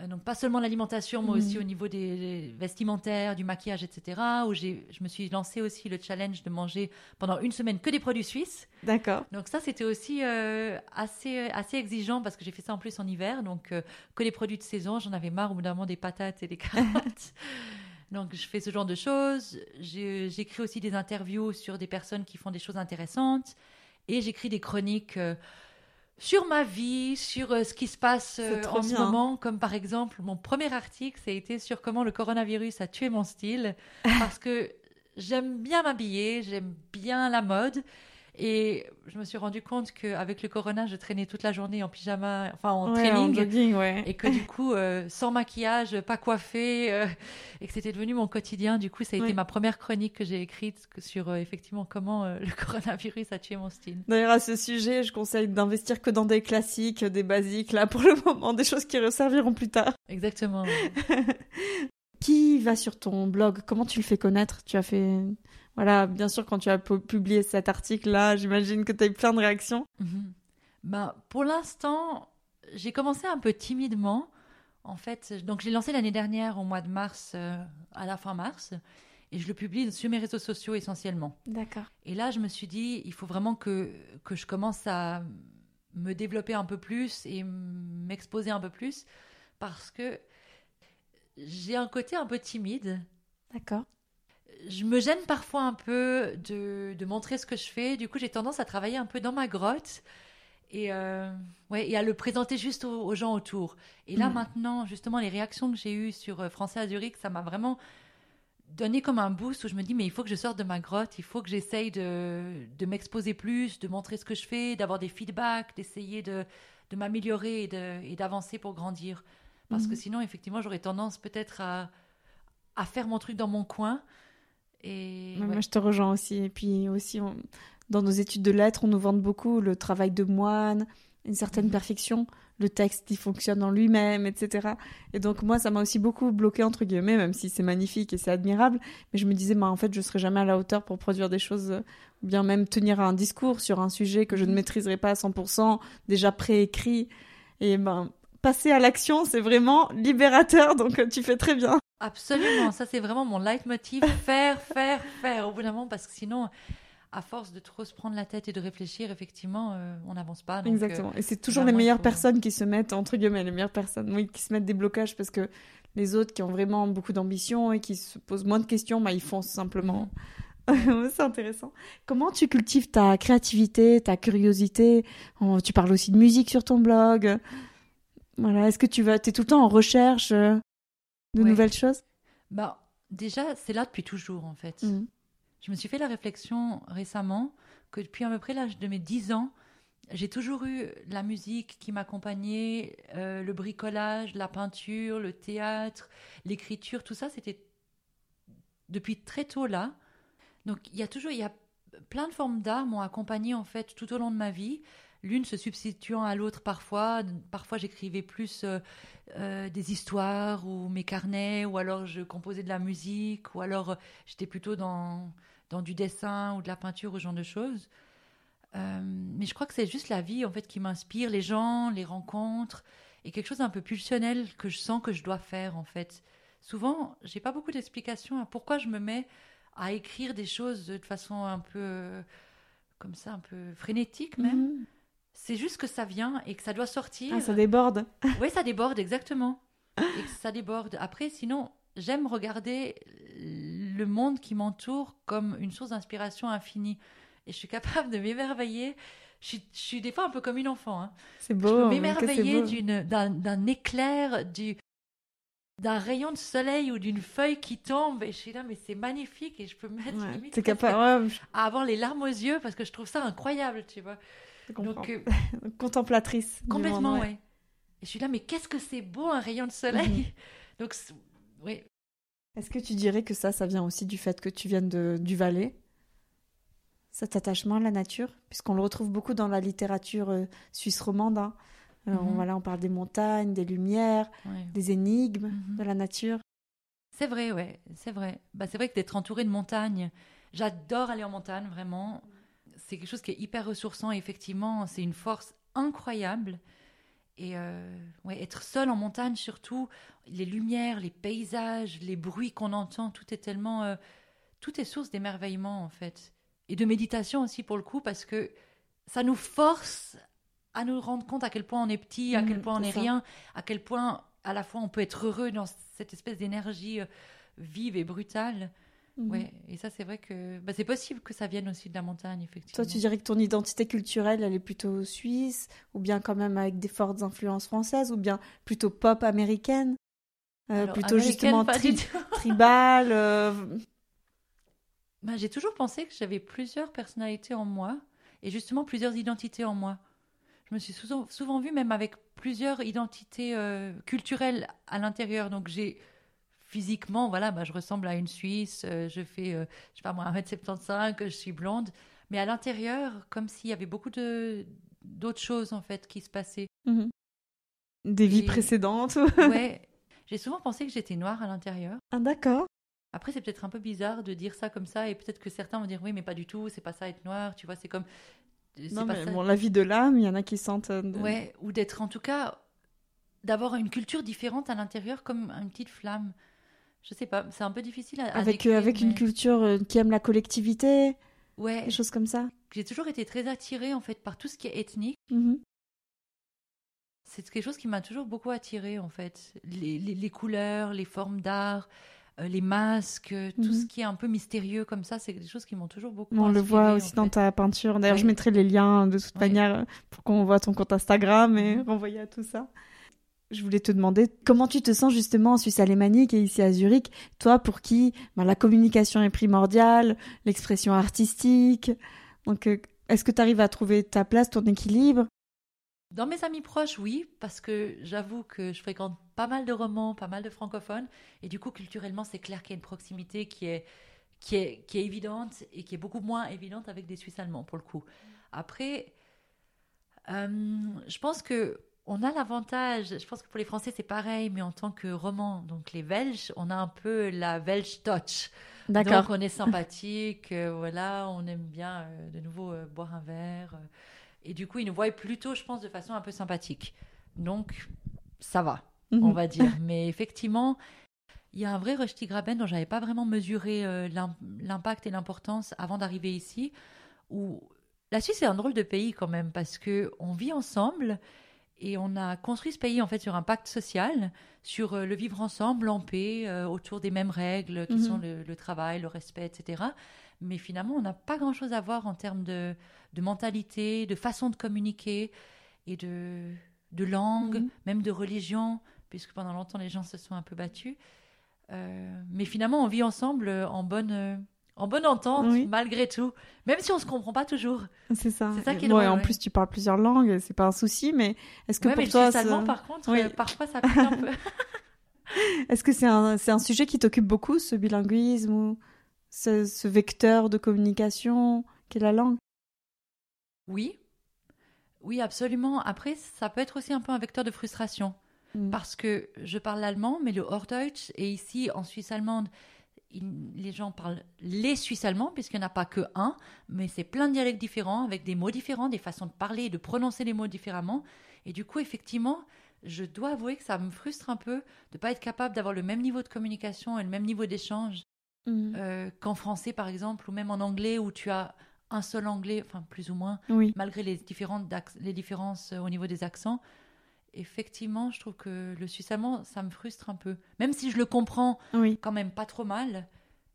Euh, Donc, pas seulement l'alimentation, mais Mhm. aussi au niveau des, des vestimentaires, du maquillage, etc. Où je me suis lancé aussi le challenge de manger pendant une semaine que des produits suisses. D'accord. Donc ça, c'était aussi euh, assez, assez exigeant parce que j'ai fait ça en plus en hiver. Donc euh, que les produits de saison, j'en avais marre au bout d'un moment des patates et des carottes. donc je fais ce genre de choses. J'écris aussi des interviews sur des personnes qui font des choses intéressantes. Et j'écris des chroniques euh, sur ma vie, sur euh, ce qui se passe euh, en ce moment. Comme par exemple, mon premier article, ça a été sur comment le coronavirus a tué mon style. parce que j'aime bien m'habiller, j'aime bien la mode. Et je me suis rendu compte qu'avec le corona, je traînais toute la journée en pyjama, enfin en Ouais, en training. jogging, ouais. et que du coup, euh, sans maquillage, pas coiffée, euh, et que c'était devenu mon quotidien. Du coup, ça a Ouais. été ma première chronique que j'ai écrite sur euh, effectivement comment le coronavirus a tué mon style. D'ailleurs, à ce sujet, je conseille d'investir que dans des classiques, des basiques, là, pour le moment, des choses qui resserviront plus tard. Exactement. Qui va sur ton blog? Comment tu le fais connaître? Tu as fait... Voilà, bien sûr, quand tu as pu- publié cet article-là, j'imagine que tu as eu plein de réactions. Ben, pour l'instant, j'ai commencé un peu timidement. En fait, donc j'ai lancé l'année dernière au mois de mars, euh, à la fin mars, et je le publie sur mes réseaux sociaux essentiellement. D'accord. Et là, je me suis dit, il faut vraiment que, que je commence à me développer un peu plus et m'exposer un peu plus, parce que j'ai un côté un peu timide. D'accord. Je me gêne parfois un peu de, de montrer ce que je fais. Du coup, j'ai tendance à travailler un peu dans ma grotte et, euh, ouais, et à le présenter juste aux, aux gens autour. Et là, Mhm. maintenant, justement, les réactions que j'ai eues sur euh, Français à Zurich, ça m'a vraiment donné comme un boost où je me dis, mais il faut que je sorte de ma grotte, il faut que j'essaye de, de m'exposer plus, de montrer ce que je fais, d'avoir des feedbacks, d'essayer de, de m'améliorer et d'avancer pour grandir. Parce que sinon, effectivement, j'aurais tendance peut-être à, à faire mon truc dans mon coin. Et Ouais, ouais. Moi, je te rejoins aussi. Et puis aussi, on- dans nos études de lettres, on nous vante beaucoup le travail de moine, une certaine Mhm. perfection. Le texte, il fonctionne en lui-même, etc. Et donc moi, ça m'a aussi beaucoup bloqué entre guillemets, même si c'est magnifique et c'est admirable. Mais je me disais, bah, en fait, je serais jamais à la hauteur pour produire des choses, euh, ou bien même tenir un discours sur un sujet que je ne Mhm. maîtriserais pas à 100%, déjà préécrit. Et ben, passer à l'action, c'est vraiment libérateur. Donc euh, tu fais très bien. Absolument, ça c'est vraiment mon leitmotiv, faire, faire, faire au bout d'un moment, parce que sinon, à force de trop se prendre la tête et de réfléchir, effectivement, euh, on n'avance pas. donc, euh, Exactement. Et c'est toujours les meilleures faut- personnes qui se mettent, entre guillemets, les meilleures personnes, oui, qui se mettent des blocages parce que les autres qui ont vraiment beaucoup d'ambition et qui se posent moins de questions, bah, ils foncent simplement. c'est intéressant. Comment tu cultives ta créativité, ta curiosité? Oh, Tu parles aussi de musique sur ton blog. Voilà. Est-ce que tu vas, es tout le temps en recherche euh, de Ouais. nouvelles choses? Bah, déjà, c'est là depuis toujours, en fait. Mhm. Je me suis fait la réflexion récemment que depuis à peu près l'âge de mes 10 ans, j'ai toujours eu la musique qui m'accompagnait, euh, le bricolage, la peinture, le théâtre, l'écriture, tout ça, c'était depuis très tôt là. Donc il y a toujours, il y a plein de formes d'art m'ont accompagné en fait tout au long de ma vie, l'une se substituant à l'autre parfois. Parfois j'écrivais plus euh, euh, des histoires ou mes carnets, ou alors je composais de la musique, ou alors euh, j'étais plutôt dans, dans du dessin ou de la peinture ou ce genre de choses. Mais je crois que c'est juste la vie en fait qui m'inspire, les gens, les rencontres, et quelque chose d'un peu pulsionnel que je sens que je dois faire en fait. Souvent, j'ai pas beaucoup d'explications à pourquoi je me mets à écrire des choses de façon un peu comme ça, un peu frénétique même. Mhm. C'est juste que ça vient et que ça doit sortir. Ah, ça déborde. Oui, ça déborde, exactement. Et que ça déborde. Après, sinon, j'aime regarder le monde qui m'entoure comme une source d'inspiration infinie. Et je suis capable de m'émerveiller. Je suis, je suis des fois un peu comme une enfant. hein. C'est Je beau. peux que c'est m'émerveiller d'un éclair, du d'un rayon de soleil ou d'une feuille qui tombe et je suis là mais c'est magnifique et je peux me mettre Ouais, limite capable. Je à avoir les larmes aux yeux parce que je trouve ça incroyable tu vois. Donc euh, Contemplatrice. Complètement, monde, ouais. Et je suis là, mais qu'est-ce que c'est beau un rayon de soleil Mhm. Donc, oui, Est-ce que tu dirais que ça, ça vient aussi du fait que tu viennes de, du Valais? Cet attachement à la nature? Puisqu'on le retrouve beaucoup dans la littérature euh, suisse romande. hein. Alors, Mhm. voilà, on parle des montagnes, des lumières, ouais. des énigmes Mhm. de la nature. c'est vrai, ouais, c'est vrai. Bah, c'est vrai que d'être entouré de montagnes, j'adore aller en montagne, vraiment. C'est quelque chose qui est hyper ressourçant, effectivement, c'est une force incroyable. Et euh, ouais, être seul en montagne, surtout, les lumières, les paysages, les bruits qu'on entend, tout est tellement. euh, tout est source d'émerveillement, en fait. Et de méditation aussi, pour le coup, parce que ça nous force à nous rendre compte à quel point on est petit, à quel point on n'est rien, à quel point, à la fois, on peut être heureux dans cette espèce d'énergie euh, vive et brutale. Mhm. Ouais, et ça, c'est vrai que bah, c'est possible que ça vienne aussi de la montagne, effectivement. Toi, tu dirais que ton identité culturelle, elle est plutôt suisse, ou bien quand même avec des fortes influences françaises, ou bien plutôt pop américaine Euh, Alors, Plutôt américaine, justement tri- tribal euh, Bah, j'ai toujours pensé que j'avais plusieurs personnalités en moi et justement plusieurs identités en moi. Je me suis souvent, souvent vue même avec plusieurs identités euh, culturelles à l'intérieur. Donc j'ai physiquement, voilà, bah, je ressemble à une Suisse, euh, je fais, euh, je sais pas moi, 1m75, je suis blonde. Mais à l'intérieur, comme s'il y avait beaucoup de d'autres choses en fait qui se passaient. mhm. Des vies Et- précédentes. Ouais, j'ai souvent pensé que j'étais noire à l'intérieur. ah, d'accord. Après, c'est peut-être un peu bizarre de dire ça comme ça, et peut-être que certains vont dire oui, mais pas du tout, c'est pas ça être noir, tu vois, c'est comme. c'est Non, pas mais ça. bon, la vie de l'âme, il y en a qui sentent. euh, de- Ouais, ou d'être en tout cas, d'avoir une culture différente à l'intérieur comme une petite flamme. Je sais pas, c'est un peu difficile à. à Avec, décrire, euh, avec une culture euh, qui aime la collectivité, Ouais, des choses comme ça. j'ai toujours été très attirée en fait par tout ce qui est ethnique. Mhm. C'est quelque chose qui m'a toujours beaucoup attirée en fait. Les, les- les couleurs, les formes d'art, euh, les masques, tout ce qui est un peu mystérieux comme ça, c'est des choses qui m'ont toujours beaucoup On le voit aussi dans fait. ta peinture. D'ailleurs, Ouais. je mettrai les liens de toute Ouais. manière pour qu'on voit ton compte Instagram et Mhm. renvoyer à tout ça. Je voulais te demander comment tu te sens justement en Suisse alémanique et ici à Zurich? Toi, pour qui ben, la communication est primordiale, l'expression artistique? Donc, euh, est-ce que tu arrives à trouver ta place, ton équilibre? Dans mes amis proches, oui, parce que j'avoue que je fréquente pas mal de romans, pas mal de francophones, et du coup, culturellement, c'est clair qu'il y a une proximité qui est, qui, est, qui est évidente et qui est beaucoup moins évidente avec des Suisses allemands, pour le coup. Après, Je pense que on a l'avantage, je pense que pour les Français c'est pareil, mais en tant que roman, donc les Belges, on a un peu la Belge touch. D'accord. Donc on est sympathique, euh, voilà, on aime bien euh, de nouveau euh, boire un verre. et du coup, ils nous voient plutôt, je pense, de façon un peu sympathique. Donc ça va, on mhm. va dire. Mais effectivement, il y a un vrai Rusty Graben dont j'avais pas vraiment mesuré l'impact et l'importance avant d'arriver ici. Où la Suisse est un drôle de pays quand même parce que on vit ensemble et on a construit ce pays en fait sur un pacte social, sur euh, le vivre ensemble en paix, euh, autour des mêmes règles qui sont mhm. le, travail, le respect, etc. Mais finalement, on n'a pas grand-chose à voir en termes de, mentalité, de façon de communiquer et de, de langue, mhm. même de religion, puisque pendant longtemps les gens se sont un peu battus. Euh, mais finalement, on vit ensemble en bonne en bonne entente malgré tout, même si on se comprend pas toujours. C'est ça. C'est ça qui est drôle. en plus, tu parles plusieurs langues, c'est pas un souci, mais est-ce que pour toi, allemand, par contre, euh, parfois ça pique un peu. est-ce que c'est un, sujet qui t'occupe beaucoup, ce bilinguisme ou ce, ce vecteur de communication qu'est la langue? Oui, oui, absolument. Après, ça peut être aussi un peu un vecteur de frustration. Mm. Parce que je parle l'allemand, mais le Hochdeutsch, et ici, en Suisse allemande, les gens parlent les Suisses allemands, puisqu'il n'y en a pas que un, mais c'est plein de dialectes différents, avec des mots différents, des façons de parler et de prononcer les mots différemment. Et du coup, effectivement, je dois avouer que ça me frustre un peu de ne pas être capable d'avoir le même niveau de communication et le même niveau d'échange mmh. euh, qu'en français, par exemple, ou même en anglais, où tu as un seul anglais, enfin plus ou moins, malgré les, différentes les différences euh, au niveau des accents effectivement, je trouve que le suisse allemand, ça me frustre un peu. Même si je le comprends quand même pas trop mal,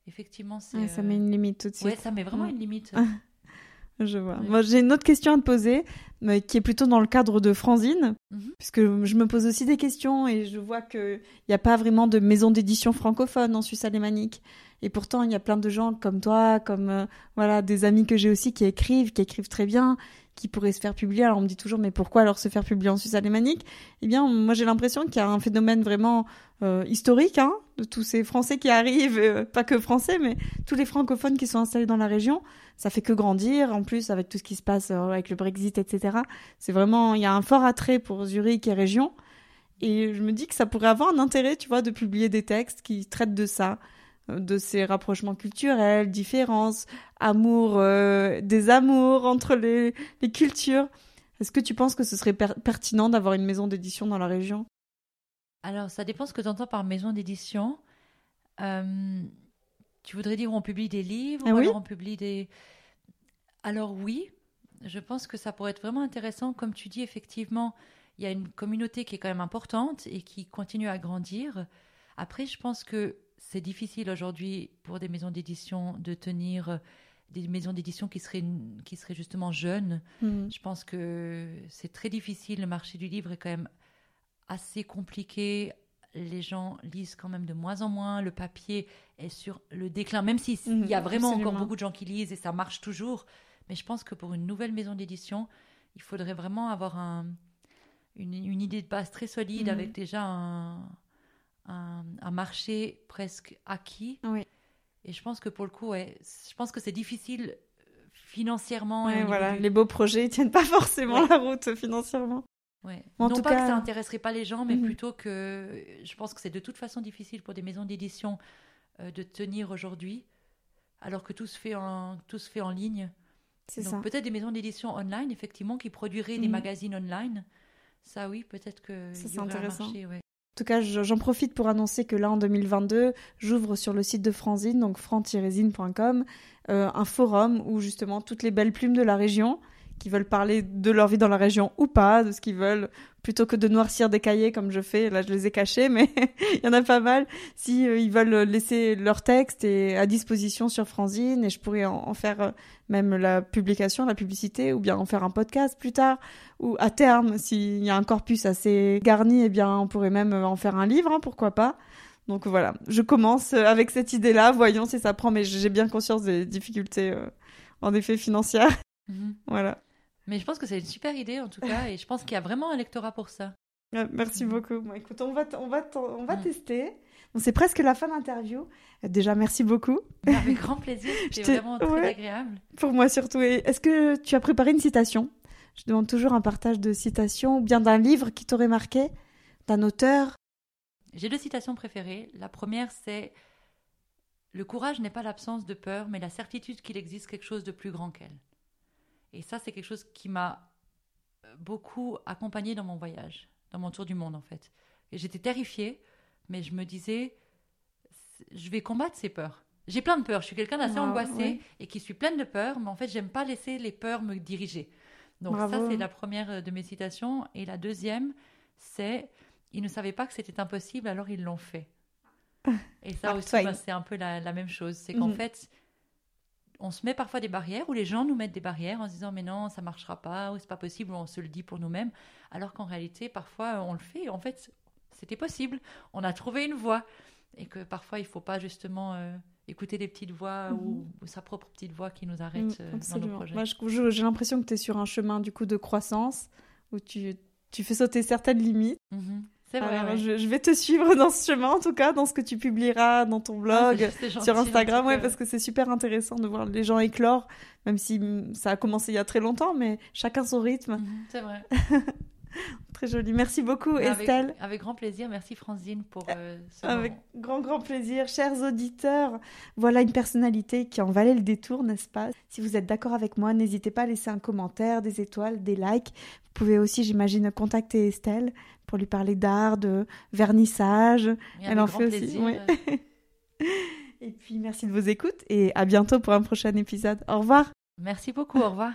effectivement, c'est. ça met une limite tout de suite. Ouais, ça met vraiment une limite. je vois. Moi, j'ai une autre question à te poser, mais qui est plutôt dans le cadre de Franzine, mhm. puisque je me pose aussi des questions et je vois qu'il n'y a pas vraiment de maison d'édition francophone en Suisse alémanique. Et pourtant, il y a plein de gens comme toi, comme euh, voilà des amis que j'ai aussi qui écrivent, qui écrivent très bien, qui pourraient se faire publier. Alors on me dit toujours, mais pourquoi alors se faire publier en Suisse alémanique? Eh bien, moi j'ai l'impression qu'il y a un phénomène vraiment euh, historique hein, de tous ces Français qui arrivent, euh, pas que Français, mais tous les francophones qui sont installés dans la région. Ça fait que grandir. En plus, avec tout ce qui se passe euh, avec le Brexit, etc. C'est vraiment, il y a un fort attrait pour Zurich et région. Et je me dis que ça pourrait avoir un intérêt, tu vois, de publier des textes qui traitent de ça, de ces rapprochements culturels, différences, amour, euh, des amours entre les, les cultures. Est-ce que tu penses que ce serait pertinent d'avoir une maison d'édition dans la région? Alors, ça dépend ce que tu entends par maison d'édition. Euh, tu voudrais dire on publie des livres ah ou alors on publie des... Alors oui, je pense que ça pourrait être vraiment intéressant. Comme tu dis, effectivement, il y a une communauté qui est quand même importante et qui continue à grandir. Après, je pense que c'est difficile aujourd'hui pour des maisons d'édition de tenir euh, des maisons d'édition qui seraient, qui seraient justement jeunes. Hmm. Je pense que c'est très difficile. Le marché du livre est quand même assez compliqué. Les gens lisent quand même de moins en moins. Le papier est sur le déclin, même s'il il y a vraiment encore beaucoup de gens qui lisent et ça marche toujours. Mais je pense que pour une nouvelle maison d'édition, il faudrait vraiment avoir un, une, idée de base très solide hmm. avec déjà un, un, marché presque acquis. Oui. Et je pense que pour le coup, ouais, je pense que c'est difficile euh, financièrement. voilà, les beaux projets ne tiennent pas forcément la route financièrement. Ouais. En non tout pas cas... que ça intéresserait pas les gens, mais mhm. plutôt que je pense que c'est de toute façon difficile pour des maisons d'édition euh, de tenir aujourd'hui, alors que tout se fait en, tout se fait en ligne. C'est ça. Peut-être des maisons d'édition online, effectivement, qui produiraient des mhm. magazines online. Ça, oui, peut-être que ça, intéressant. Marché, ouais. En tout cas, j'en profite pour annoncer que là, en 2022, j'ouvre sur le site de Franzine, donc fran-zine.com, euh, un forum où justement toutes les belles plumes de la région qui veulent parler de leur vie dans la région ou pas, de ce qu'ils veulent, plutôt que de noircir des cahiers comme je fais. Là, je les ai cachés, mais il y en a pas mal. Si euh, ils veulent laisser leur texte et à disposition sur Franzine, et je pourrais en, faire euh, même la publication, la publicité, ou bien en faire un podcast plus tard, ou à terme, s'il y a un corpus assez garni, eh bien, on pourrait même en faire un livre, hein, pourquoi pas. Donc voilà, je commence avec cette idée-là, voyons si ça prend, mais j'ai bien conscience des difficultés, euh, en effet, financières. Mhm. Voilà. Mais je pense que c'est une super idée en tout cas, et je pense qu'il y a vraiment un lectorat pour ça. merci beaucoup. écoute, on va, on va, on va tester. Bon, c'est presque la fin de l'interview. Déjà, merci beaucoup. Avec grand plaisir. C'était vraiment très agréable. Pour moi surtout. Est-ce que tu as préparé une citation? Je demande toujours un partage de citations ou bien d'un livre qui t'aurait marqué, d'un auteur? J'ai deux citations préférées. La première, c'est Le courage n'est pas l'absence de peur, mais la certitude qu'il existe quelque chose de plus grand qu'elle. Et ça, c'est quelque chose qui m'a beaucoup accompagnée dans mon voyage, dans mon tour du monde en fait. Et j'étais terrifiée, mais je me disais, je vais combattre ces peurs. J'ai plein de peurs. Je suis quelqu'un d'assez Wow, angoissé ouais. et qui suis pleine de peurs, mais en fait, j'aime pas laisser les peurs me diriger. Donc ça, c'est la première euh, de mes citations. Et la deuxième, c'est ils ne savaient pas que c'était impossible, alors ils l'ont fait. Et ça Mark aussi, ben, c'est un peu la, la même chose. C'est qu'en Mhm. fait, on se met parfois des barrières, ou les gens nous mettent des barrières en se disant mais non, ça marchera pas, ou c'est pas possible, ou on se le dit pour nous-mêmes, alors qu'en réalité, parfois, on le fait. En fait, c'était possible. On a trouvé une voie. Et que parfois, il faut pas justement euh, écouter des petites voix ou, ou sa propre petite voix qui nous arrête Mm, euh, dans nos projets. Moi, j'ai l'impression que tu es sur un chemin du coup de croissance où tu, tu fais sauter certaines limites. Mhm. C'est vrai. Alors, ouais. je, je vais te suivre dans ce chemin, en tout cas, dans ce que tu publieras dans ton Ah, blog, gentil, sur Instagram, ouais, parce que c'est super intéressant de voir les gens éclore, même si mm, ça a commencé il y a très longtemps, mais chacun son rythme. Mhm, C'est vrai. Très joli. Merci beaucoup, Avec- Estelle. Avec, grand plaisir. Merci Franzine pour euh, ce Avec moment. grand, grand plaisir. Chers auditeurs, voilà une personnalité qui en valait le détour, n'est-ce pas? Si vous êtes d'accord avec moi, n'hésitez pas à laisser un commentaire, des étoiles, des likes. Vous pouvez aussi, j'imagine, contacter Estelle pour lui parler d'art, de vernissage. Oui, Elle en fait aussi, ouais. Et puis, merci de vos écoutes et à bientôt pour un prochain épisode. Au revoir Merci beaucoup. Au revoir.